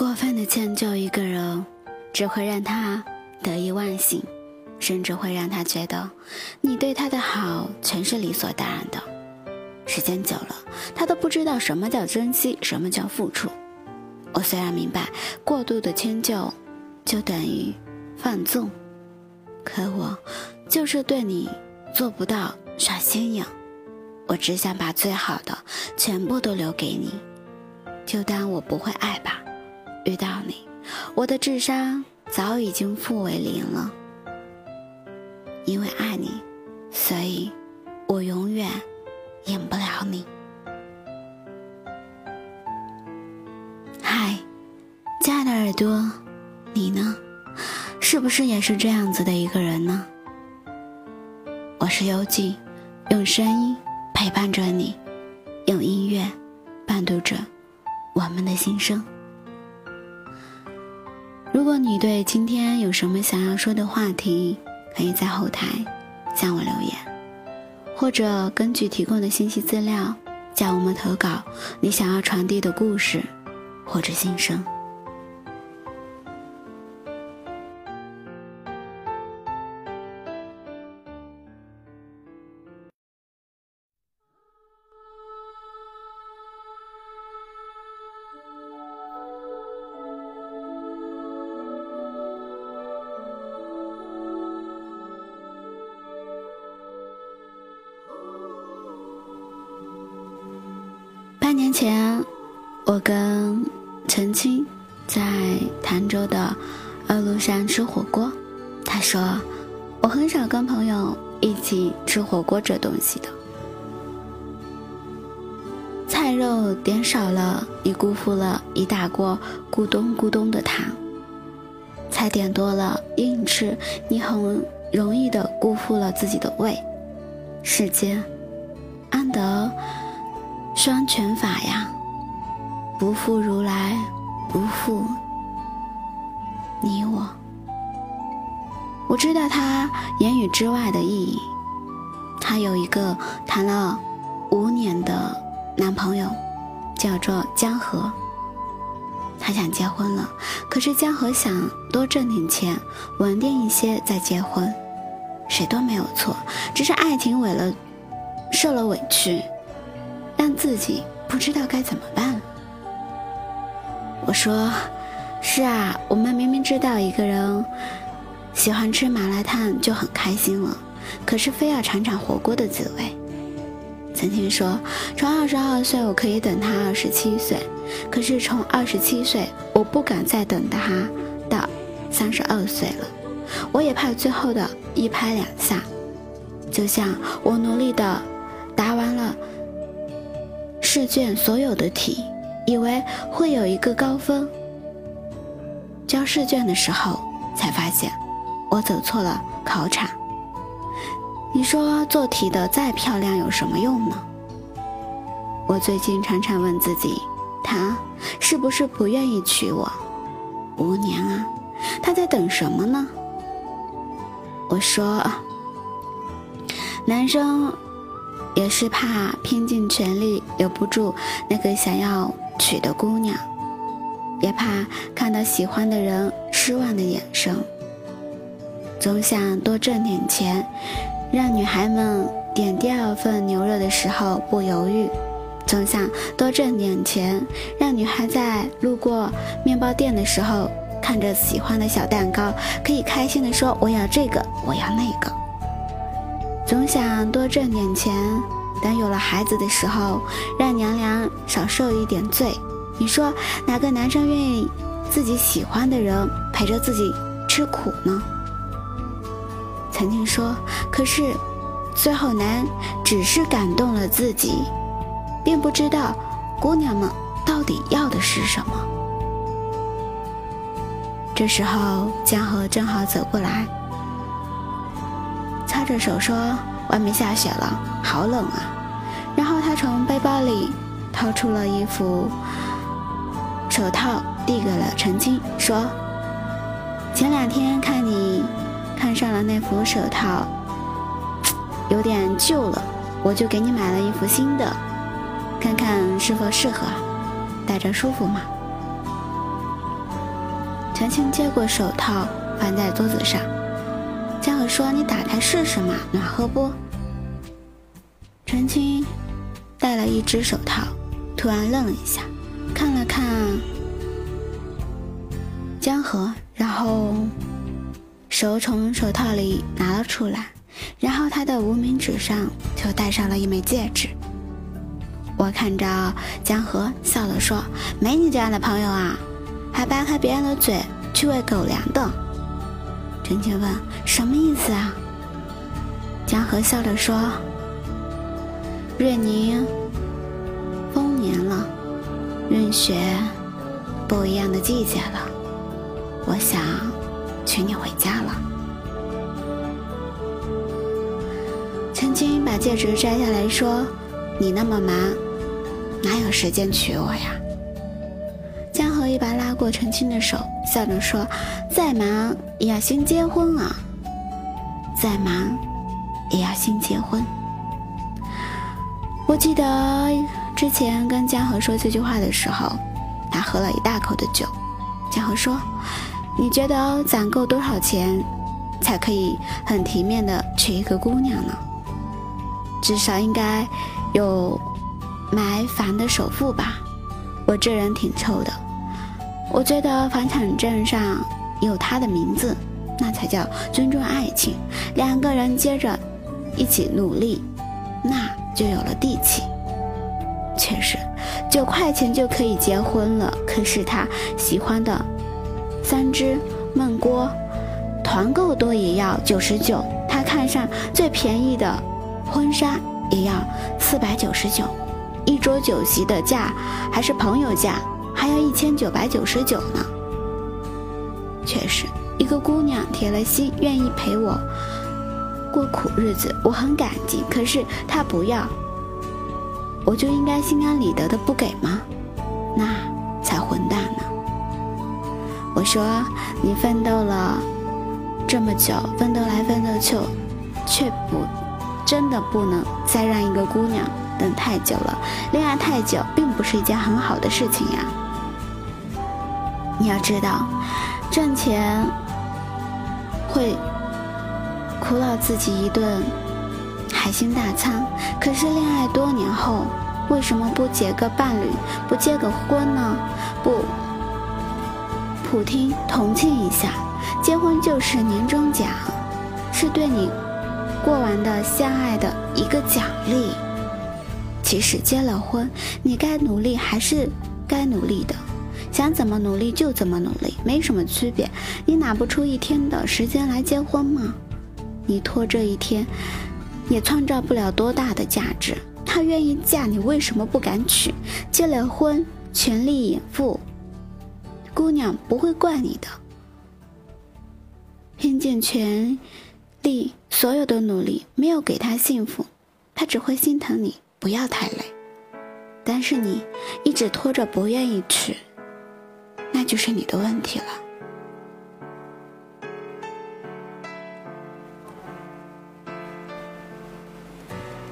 过分的迁就一个人，只会让他得意忘形。甚至会让他觉得，你对他的好全是理所当然的。时间久了，他都不知道什么叫珍惜，什么叫付出。我虽然明白过度的迁就就等于放纵，可我就是对你做不到耍心眼。我只想把最好的全部都留给你，就当我不会爱吧。遇到你，我的智商早已经负为零了。因为爱你，所以我永远赢不了你。嗨，亲爱的耳朵，你呢？是不是也是这样子的一个人呢？我是游记，用声音陪伴着你，用音乐伴读着我们的心声。如果你对今天有什么想要说的话题，可以在后台向我留言，或者根据提供的信息资料，向我们投稿你想要传递的故事或者心声。前，我跟陈青在潭州的二路山吃火锅。他说：“我很少跟朋友一起吃火锅这东西的，菜肉点少了，你辜负了一大锅咕咚咕咚的汤；菜点多了，硬吃，你很容易的辜负了自己的胃。世间，安得？”双全法呀，不负如来，不负你我。我知道他言语之外的意义。他有一个谈了五年的男朋友，叫做江河。他想结婚了，可是江河想多挣点钱，稳定一些再结婚。谁都没有错，只是爱情为了受了委屈。让自己不知道该怎么办。我说：“是啊，我们明明知道一个人喜欢吃麻辣烫就很开心了，可是非要尝尝火锅的滋味。”曾经说：“从二十二岁我可以等他二十七岁，可是从二十七岁我不敢再等他到三十二岁了，我也怕最后的一拍两散，就像我努力的答完了。”试卷所有的题，以为会有一个高分。交试卷的时候，才发现我走错了考场。你说做题的再漂亮有什么用呢？我最近常常问自己，他是不是不愿意娶我？五年啊，他在等什么呢？我说，男生。也是怕拼尽全力留不住那个想要娶的姑娘，也怕看到喜欢的人失望的眼神，总想多挣点钱，让女孩们点第二份牛肉的时候不犹豫；总想多挣点钱，让女孩在路过面包店的时候，看着喜欢的小蛋糕，可以开心的说：“我要这个，我要那个。”总想多挣点钱，等有了孩子的时候，让娘娘少受一点罪。你说哪个男生愿意自己喜欢的人陪着自己吃苦呢？曾经说，可是最后男只是感动了自己，并不知道姑娘们到底要的是什么。这时候江河正好走过来，着手说：“外面下雪了，好冷啊。”然后他从背包里掏出了一副手套，递给了陈青，说：“前两天看你看上了那副手套，有点旧了，我就给你买了一副新的，看看是否适合，戴着舒服吗？”陈青接过手套，放在桌子上。说：“你打开试试嘛，暖和不？”陈青戴了一只手套，突然愣了一下，看了看江河，然后手从手套里拿了出来，然后他的无名指上就戴上了一枚戒指。我看着江河笑了，说：“没你这样的朋友啊。”还扒开别人的嘴去喂狗粮的，陈青问：“什么意思啊？”江河笑着说：“瑞宁丰年了，润雪不一样的季节了，我想娶你回家了。”陈青把戒指摘下来说：“你那么忙，哪有时间娶我呀？”江河一把拉过陈青的手，笑着说：“再忙也要先结婚啊！再忙也要先结婚。”我记得之前跟江河说这句话的时候，他喝了一大口的酒。江河说：“你觉得攒够多少钱，才可以很体面的娶一个姑娘呢？至少应该有买房的首付吧？我这人挺臭的。”我觉得房产证上有他的名字，那才叫尊重爱情。两个人接着一起努力，那就有了地气。确实，九块钱就可以结婚了。可是他喜欢的三只焖锅，团购多也要九十九。他看上最便宜的婚纱也要四百九十九，一桌酒席的价还是朋友价。还要一千九百九十九呢。确实，一个姑娘铁了心愿意陪我过苦日子，我很感激。可是她不要，我就应该心安理得的不给吗？那才混蛋呢！我说你奋斗了这么久，奋斗来奋斗去，却不真的不能再让一个姑娘等太久了。恋爱太久，并不是一件很好的事情呀。你要知道，挣钱会苦恼自己一顿海鲜大餐，可是恋爱多年后，为什么不结个伴侣，不结个婚呢？不普听同庆一下，结婚就是年终奖，是对你过完的相爱的一个奖励。其实结了婚，你该努力还是该努力的。想怎么努力就怎么努力，没什么区别。你拿不出一天的时间来结婚吗？你拖这一天，也创造不了多大的价值。他愿意嫁你，为什么不敢娶？结了婚，全力以赴，姑娘不会怪你的。拼尽全力，所有的努力没有给他幸福，他只会心疼你，不要太累。但是你一直拖着，不愿意娶。那就是你的问题了。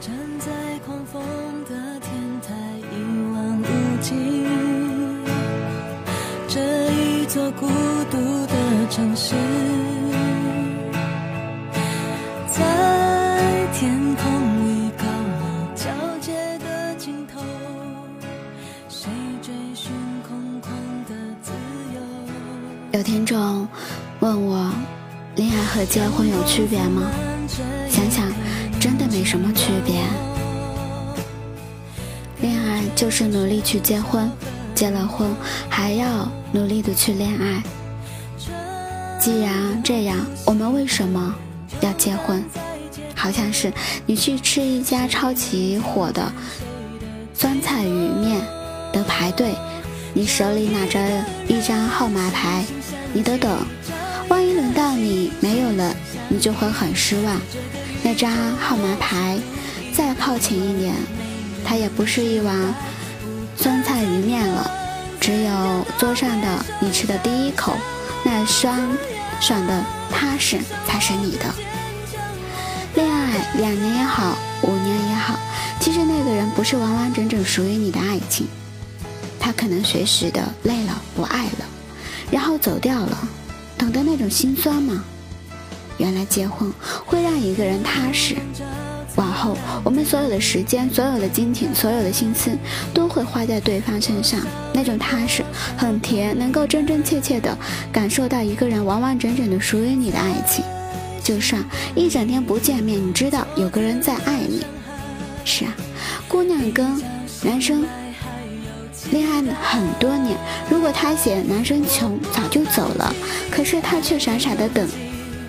站在狂风的天台，一望无际，这一座孤独的城市。有听众问我，恋爱和结婚有区别吗？想想，真的没什么区别。恋爱就是努力去结婚，结了婚还要努力的去恋爱。既然这样，我们为什么要结婚？好像是你去吃一家超级火的酸菜鱼面的排队，你手里拿着一张号码牌，你得等，万一轮到你没有了，你就会很失望。那张号码牌再靠前一点，它也不是一碗酸菜鱼面了，只有桌上的你吃的第一口那酸爽的踏实才是你的。恋爱两年也好，五年也好，其实那个人不是完完整整属于你的爱情，他可能随时的累了不爱了，然后走掉了，懂得那种心酸吗？原来结婚会让一个人踏实，往后我们所有的时间、所有的金钱、所有的心思都会花在对方身上，那种踏实很甜，能够真真切切的感受到一个人完完整整的属于你的爱情。就算一整天不见面，你知道有个人在爱你。是啊，姑娘跟男生恋爱很多年，如果他嫌男生穷，早就走了。可是他却傻傻的等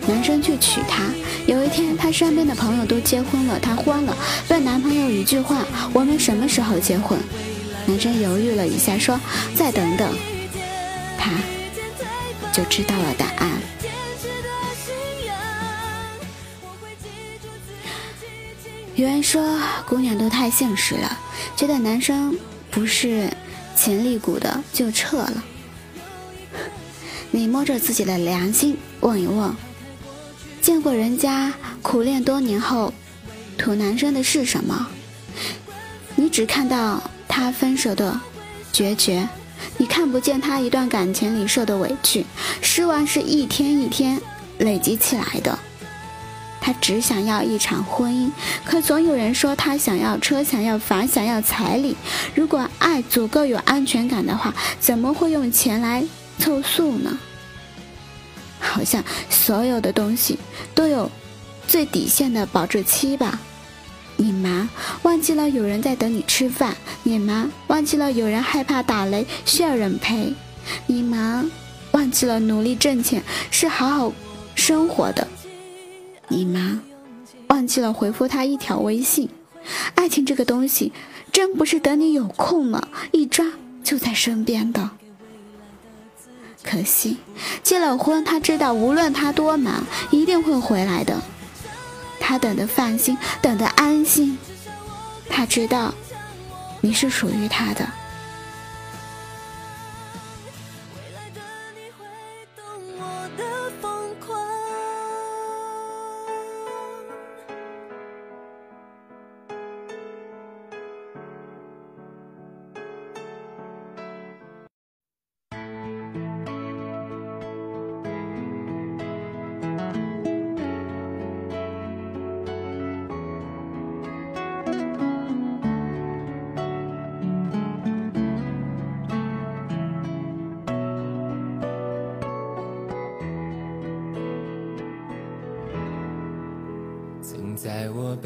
男生去娶她。有一天，她身边的朋友都结婚了，她慌了，问男朋友一句话：“我们什么时候结婚？”男生犹豫了一下，说：“再等等。”他就知道了答案。有人说，姑娘都太现实了，觉得男生不是潜力股的就撤了。你摸着自己的良心问一问，见过人家苦练多年后图男生的是什么？你只看到他分手的决绝，你看不见他一段感情里受的委屈，失望是一天一天累积起来的。他只想要一场婚姻，可总有人说他想要车，想要房，想要彩礼。如果爱足够有安全感的话，怎么会用钱来凑数呢？好像所有的东西都有最底线的保质期吧。你忙忘记了有人在等你吃饭，你忙忘记了有人害怕打雷需要人陪，你忙忘记了努力挣钱是好好生活的。你吗？忘记了回复他一条微信。爱情这个东西，真不是等你有空了，一抓就在身边的。可惜，结了婚，他知道无论他多忙，一定会回来的。他等的放心，等的安心。他知道，你是属于他的。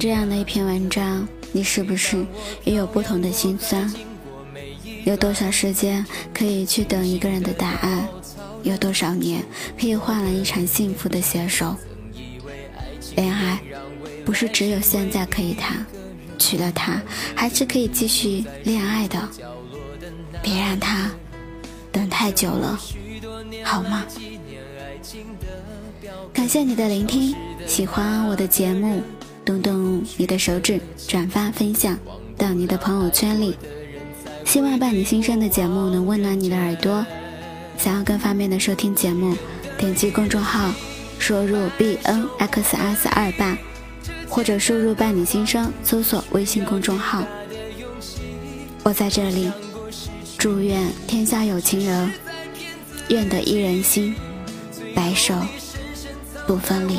这样的一篇文章，你是不是也有不同的心酸？有多少时间可以去等一个人的答案？有多少年可以换来一场幸福的携手？恋爱不是只有现在可以谈，娶了她还是可以继续恋爱的。别让他等太久了，好吗？感谢你的聆听，喜欢我的节目，动动你的手指，转发分享到你的朋友圈里。希望伴你心声的节目能温暖你的耳朵。想要更方便的收听节目，点击公众号，输入 b n x s 二八，或者输入伴你心声，搜索微信公众号。我在这里，祝愿天下有情人，愿得一人心，白首不分离。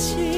语，